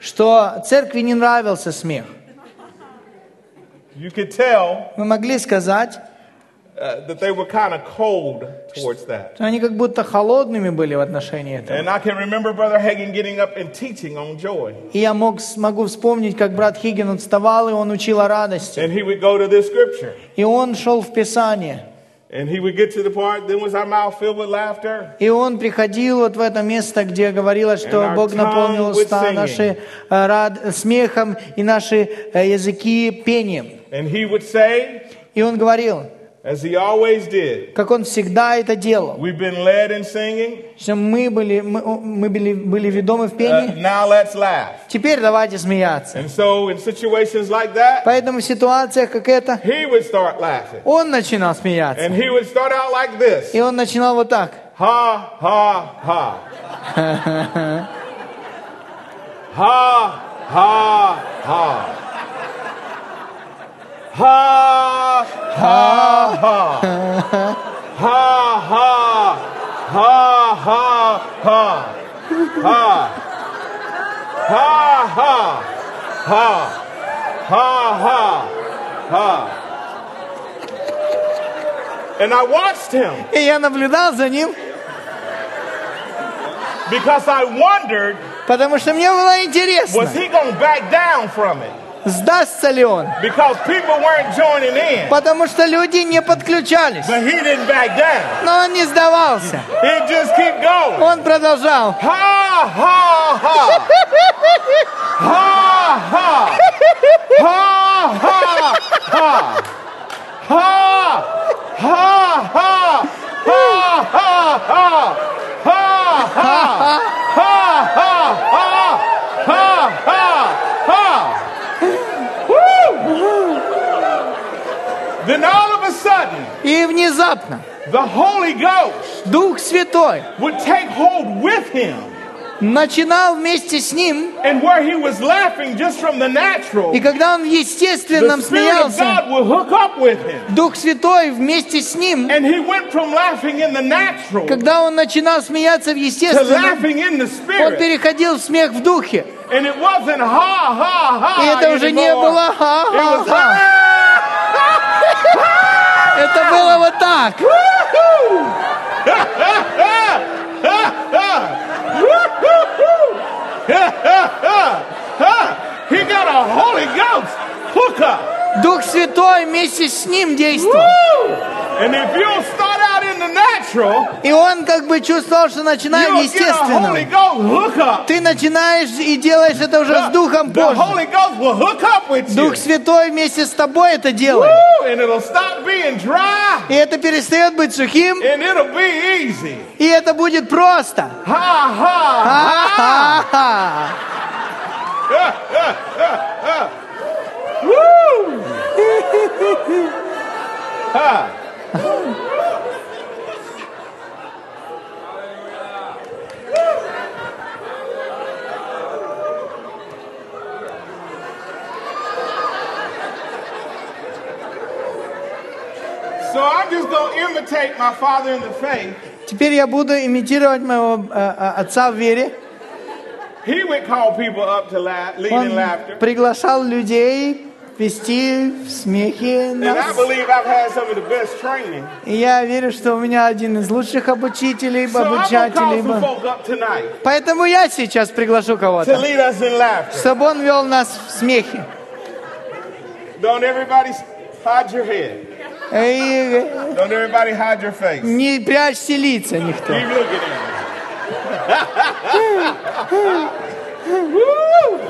что церкви не нравился смех. You could tell Мы могли сказать, uh, that they were kind of cold towards that. они как будто холодными были в отношении этого. And I can remember Brother Hagen getting up and teaching on joy. И я мог, могу вспомнить, как брат Хиггин вставал, и он учил о радости. And he would go to this scripture. И он шел в Писание. And he would get to the part, then was our mouth filled with laughter? И он приходил вот в это место, где говорилось, что Бог наполнил уста наши э, рад- смехом и наши э, языки пением. And he would say, И он говорил, as he always did, как он всегда это делал, we've been led in singing, что мы были, мы, мы были, были ведомы в uh, пении. now let's laugh. Теперь давайте смеяться. And so in situations like that, Поэтому в ситуациях, как эта, he would start laughing. он начинал смеяться. And he would start out like this. И он начинал вот так. Ha, ha, ha. ha, ha, ha. Ha, ha, ha. Ha, ha, ha, ha. ha, ha, ha, ha, ha, ha, ha, ha. And I watched him И я наблюдал за ним, because I wondered, потому что мне было интересно, was he going to back down from it? Сдастся ли он. Потому что люди не подключались. Но он не сдавался. Он продолжал. Ha, ha, ha. Ha, ha. Ha, ha, ha. Ha, ha, ha. Ha, ha, ha. Ha, ha. Ha, ha, ha. Ha, ha, ha. Woo! Then all of a sudden, И внезапно the Holy Ghost Дух Святой would take hold with him. начинал вместе с ним. And where he was laughing just from the natural, И когда он of смеялся, God would hook up with him. Дух Святой вместе с ним, And he went from laughing in the natural когда он начинал смеяться в естественном, он переходил в смех в духе. And it wasn't ha, ha, ha. И это уже не было ха-ха-ха. Это было вот так. He got a Holy Ghost hookup. Дух Святой вместе с ним действовал. And if you'll the natural, И он как бы чувствовал, что начинаем Holy естественно. Ты начинаешь и делаешь это уже с Духом the up with you. Дух Святой вместе с тобой это делает. Woo! И это перестает быть сухим, и это будет просто. Ха-ха-ха. Woo! ha. So I'm just going to imitate my father in the faith. Теперь я буду имитировать моего э, э, отца в вере. He would call people up to laugh, lead Он in laughter. приглашал людей вести в смехе нас. И я верю, что у меня один из лучших обучителей, обучателей. Поэтому я сейчас приглашу кого-то, чтобы он вел нас в смехе. Don't everybody hide your head. Don't everybody hide your face. не прячьте лица никто. Keep looking at me. Woo!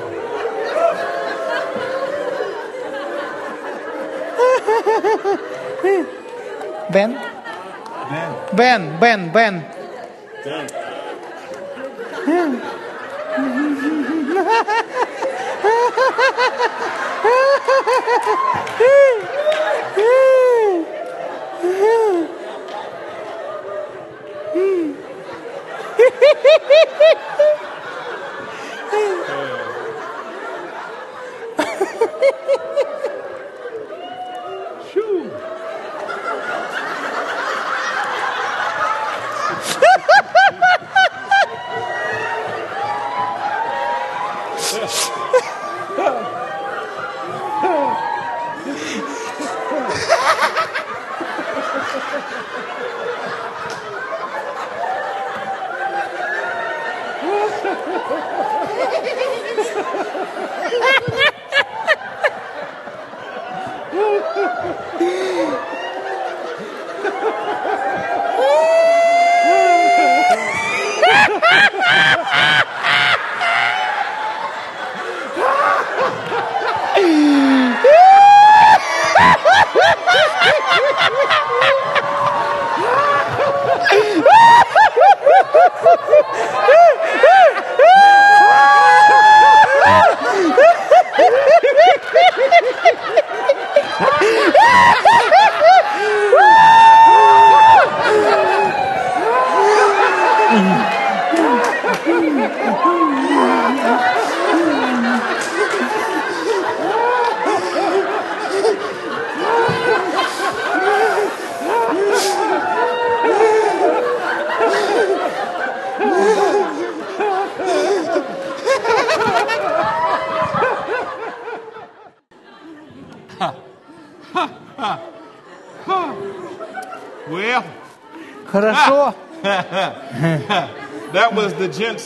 Бен? Бен, Бен, Бен. Yes. Ha ha ha!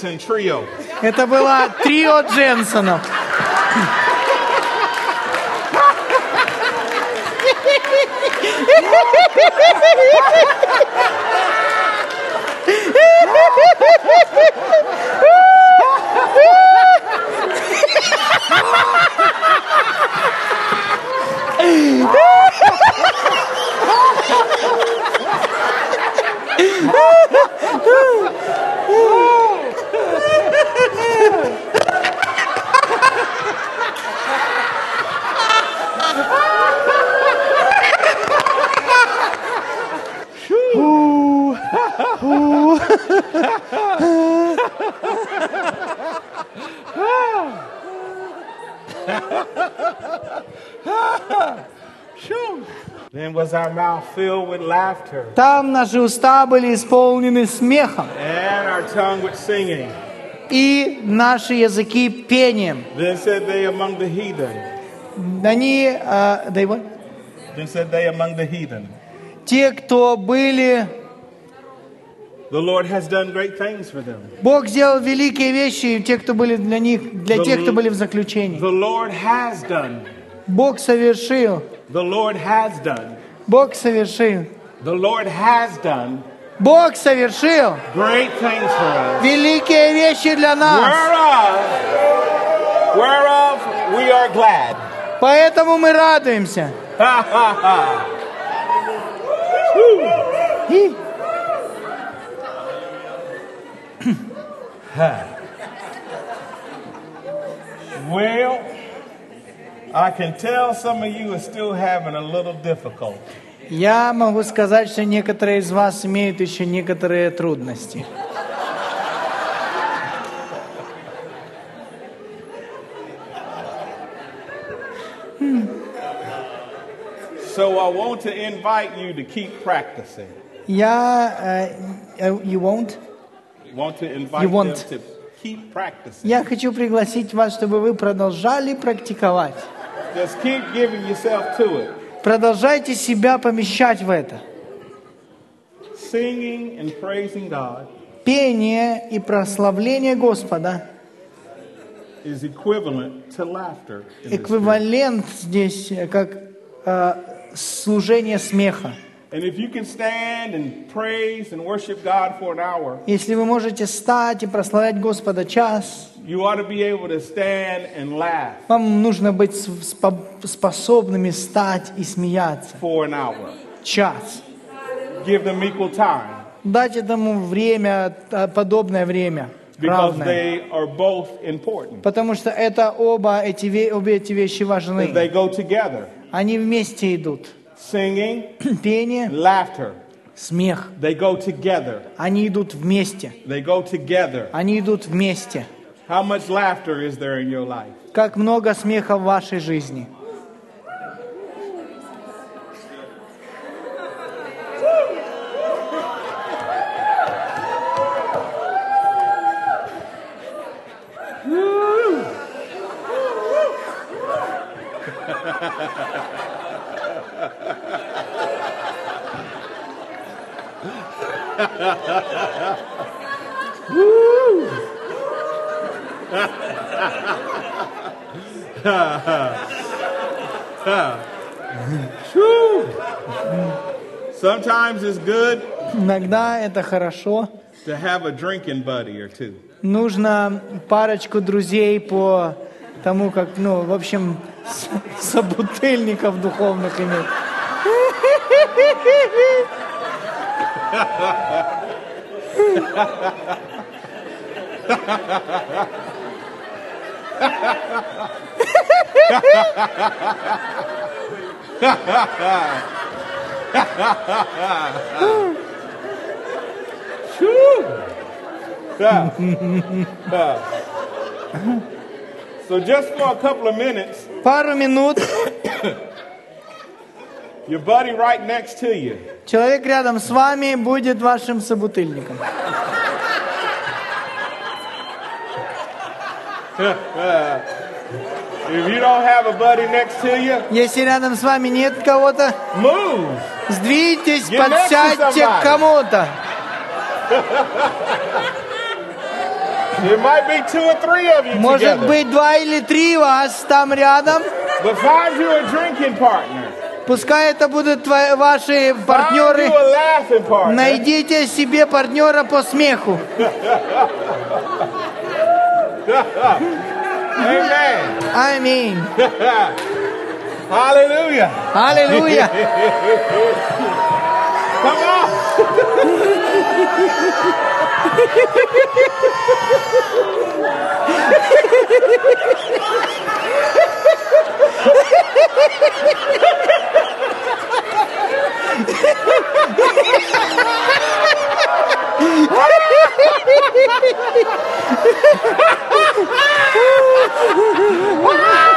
Jensen trio. Это было трио Дженсонов. Phew. Then was our mouth filled with laughter Там наши уста были исполнены смехом, and our tongue with singing. и наши языки пением. Then said they among the heathen. Они, э, да его- Then said they among the heathen. те, кто были, The Lord has done great things for them. Бог сделал великие вещи, те, кто были для них, для тех, кто были в заключении. The Lord has done. Бог совершил, The Lord has done. Бог совершил, The Lord has done Бог совершил great things for us. великие вещи для нас. Whereof, whereof we are glad. Поэтому мы радуемся. Well, I can tell some of you are still having a little difficulty. я могу сказать, что некоторые из вас имеют еще некоторые трудности. So I want to invite you to keep practicing. Я... э, э, you won't? Want to invite You them want. to keep practicing. Я хочу пригласить вас, чтобы вы продолжали практиковать. Just keep giving yourself to it. Продолжайте себя помещать в это. Singing and praising God Пение и прославление Господа is equivalent to laughter. in this эквивалент здесь э, как э, служение смеха. And if you can stand and praise and worship God for an hour, Если вы можете стать и прославлять Господа час, you ought to be able to stand and laugh вам нужно быть способными стать и смеяться. for an hour. Час. Give them equal time Дать этому время, э, подобное время, because равное. they are both important. Потому что это оба эти, ве- обе эти вещи They важны. go together. Они вместе идут. Singing, Пение, laughter. смех. They go together. Они идут вместе. They go together. Они идут вместе. How much laughter is there in your life? Как много смеха в вашей жизни. Whew. Sometimes it's good Иногда это хорошо. to have a drinking buddy or two. Нужно парочку друзей по тому, как, ну, в общем, собутыльников духовных иметь. Yeah. Yeah. So just for a couple of minutes, Пару минут your buddy right next to you. человек рядом с вами будет вашим собутыльником. If you don't have a buddy next to you, Если рядом с вами нет кого-то, move. сдвиньтесь, подсядьте к кому-то. There might be two or three of you Может together. быть, два или три вас там рядом. But find you a drinking partner. Пускай это будут твои, ваши Find партнеры. you a laughing partner. Найдите себе партнера по смеху. Аминь. Hallelujah. Аллилуйя. Come on. Ah!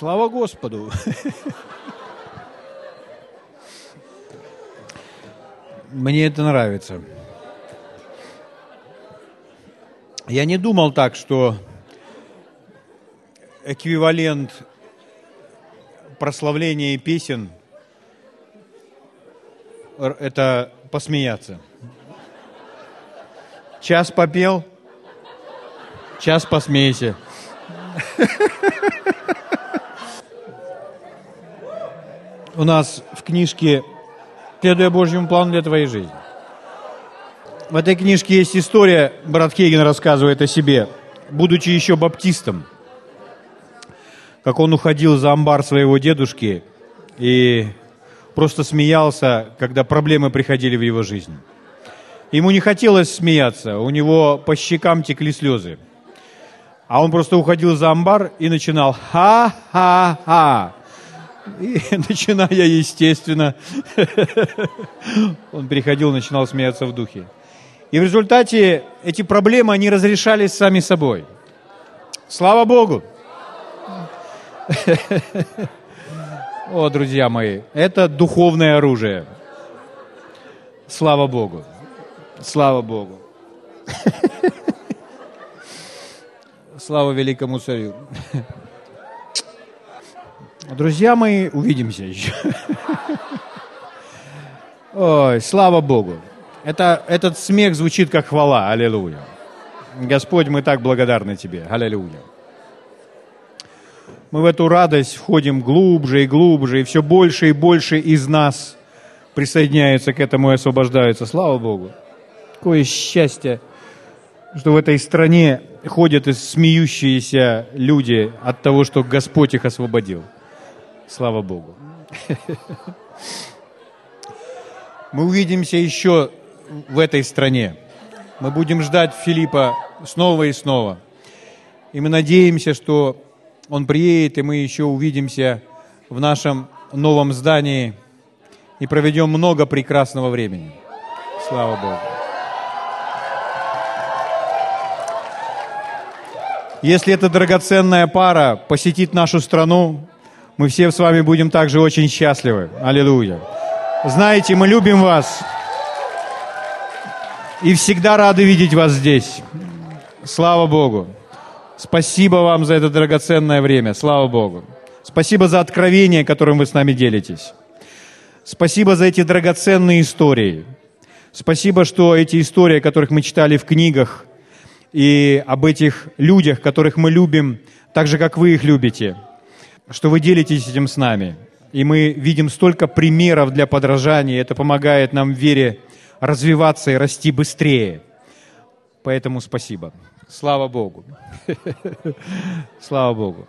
Слава Господу! Мне это нравится. Я не думал так, что эквивалент прославления песен это посмеяться. Час попел, час посмейся. У нас в книжке «Следуя Божьему плану для твоей жизни». В этой книжке есть история, брат Хейген рассказывает о себе, будучи еще баптистом, как он уходил за амбар своего дедушки и просто смеялся, когда проблемы приходили в его жизнь. Ему не хотелось смеяться, у него по щекам текли слезы. А он просто уходил за амбар и начинал «Ха-ха-ха». И начиная, естественно, он приходил, начинал смеяться в духе. И в результате эти проблемы, они разрешались сами собой. Слава Богу! О, друзья мои, это духовное оружие. Слава Богу. Слава Богу. Слава великому царю. Друзья мои, увидимся еще. Ой, слава Богу. Это, этот смех звучит как хвала. Аллилуйя. Господь, мы так благодарны Тебе. Аллилуйя. Мы в эту радость входим глубже и глубже, и все больше и больше из нас присоединяются к этому и освобождаются. Слава Богу. Какое счастье, что в этой стране ходят и смеющиеся люди от того, что Господь их освободил. Слава Богу. Мы увидимся еще в этой стране. Мы будем ждать Филиппа снова и снова. И мы надеемся, что он приедет, и мы еще увидимся в нашем новом здании и проведем много прекрасного времени. Слава Богу. Если эта драгоценная пара посетит нашу страну, мы все с вами будем также очень счастливы. Аллилуйя. Знаете, мы любим вас и всегда рады видеть вас здесь. Слава Богу. Спасибо вам за это драгоценное время. Слава Богу. Спасибо за откровение, которым вы с нами делитесь. Спасибо за эти драгоценные истории. Спасибо, что эти истории, о которых мы читали в книгах, и об этих людях, которых мы любим, так же, как вы их любите, что вы делитесь этим с нами. И мы видим столько примеров для подражания, это помогает нам в вере развиваться и расти быстрее. Поэтому спасибо. Слава Богу. Слава Богу.